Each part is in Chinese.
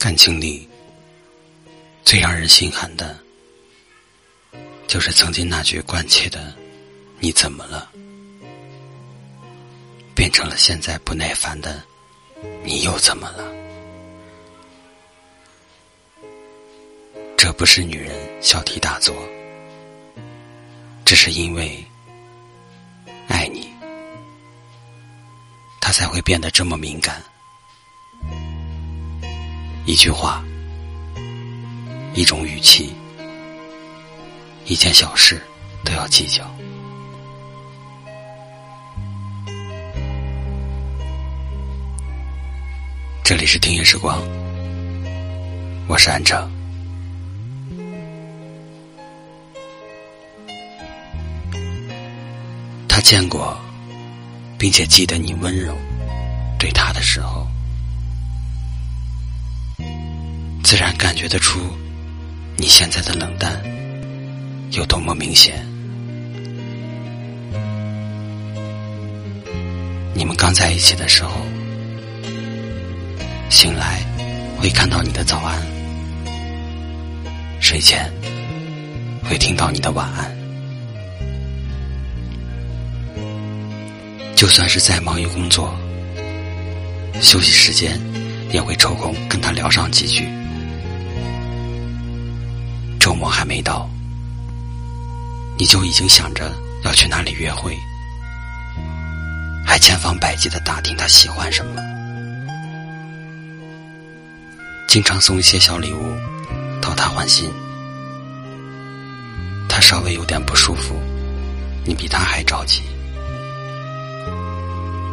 感情里最让人心寒的，就是曾经那句关切的“你怎么了”，变成了现在不耐烦的“你又怎么了”。这不是女人小题大做，只是因为爱你，她才会变得这么敏感。一句话，一种语气，一件小事都要计较。这里是听夜时光，我是安城。他见过，并且记得你温柔对他的时候。自然感觉得出，你现在的冷淡有多么明显。你们刚在一起的时候，醒来会看到你的早安，睡前会听到你的晚安。就算是再忙于工作，休息时间也会抽空跟他聊上几句。我还没到，你就已经想着要去哪里约会，还千方百计的打听他喜欢什么，经常送一些小礼物讨他欢心。他稍微有点不舒服，你比他还着急，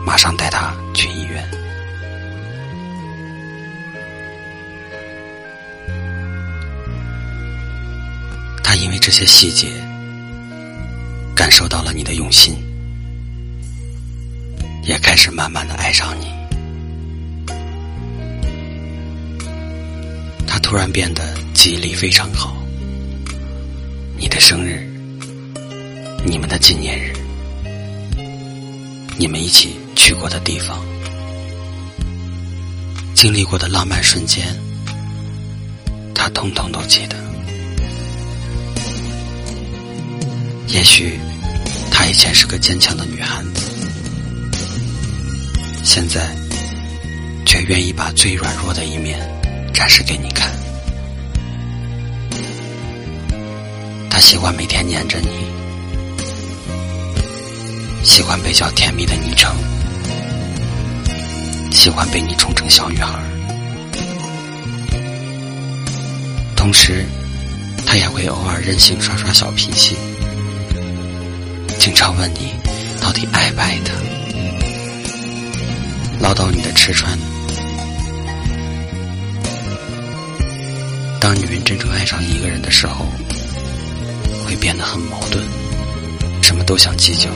马上带他去医院。这些细节，感受到了你的用心，也开始慢慢的爱上你。他突然变得记忆力非常好，你的生日、你们的纪念日、你们一起去过的地方、经历过的浪漫瞬间，他通通都记得。也许，她以前是个坚强的女汉子，现在却愿意把最软弱的一面展示给你看。她喜欢每天黏着你，喜欢被叫甜蜜的昵称，喜欢被你宠成小女孩。同时，她也会偶尔任性耍耍小脾气。经常问你到底爱不爱他，唠叨你的吃穿。当女人真正爱上一个人的时候，会变得很矛盾，什么都想计较，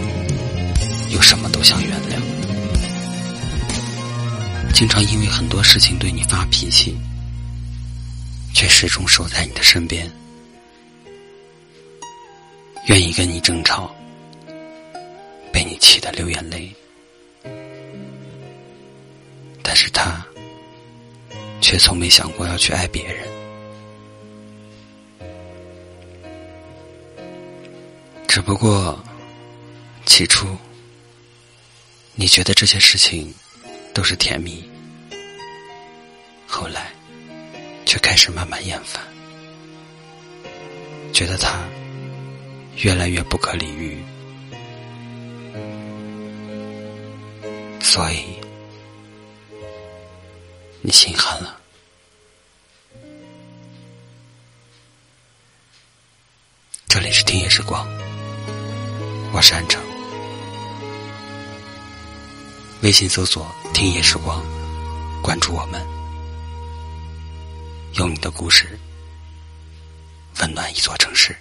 又什么都想原谅。经常因为很多事情对你发脾气，却始终守在你的身边，愿意跟你争吵。气得流眼泪，但是他却从没想过要去爱别人。只不过起初你觉得这些事情都是甜蜜，后来却开始慢慢厌烦，觉得他越来越不可理喻。所以，你心寒了。这里是听夜时光，我是安城。微信搜索“听夜时光”，关注我们，用你的故事温暖一座城市。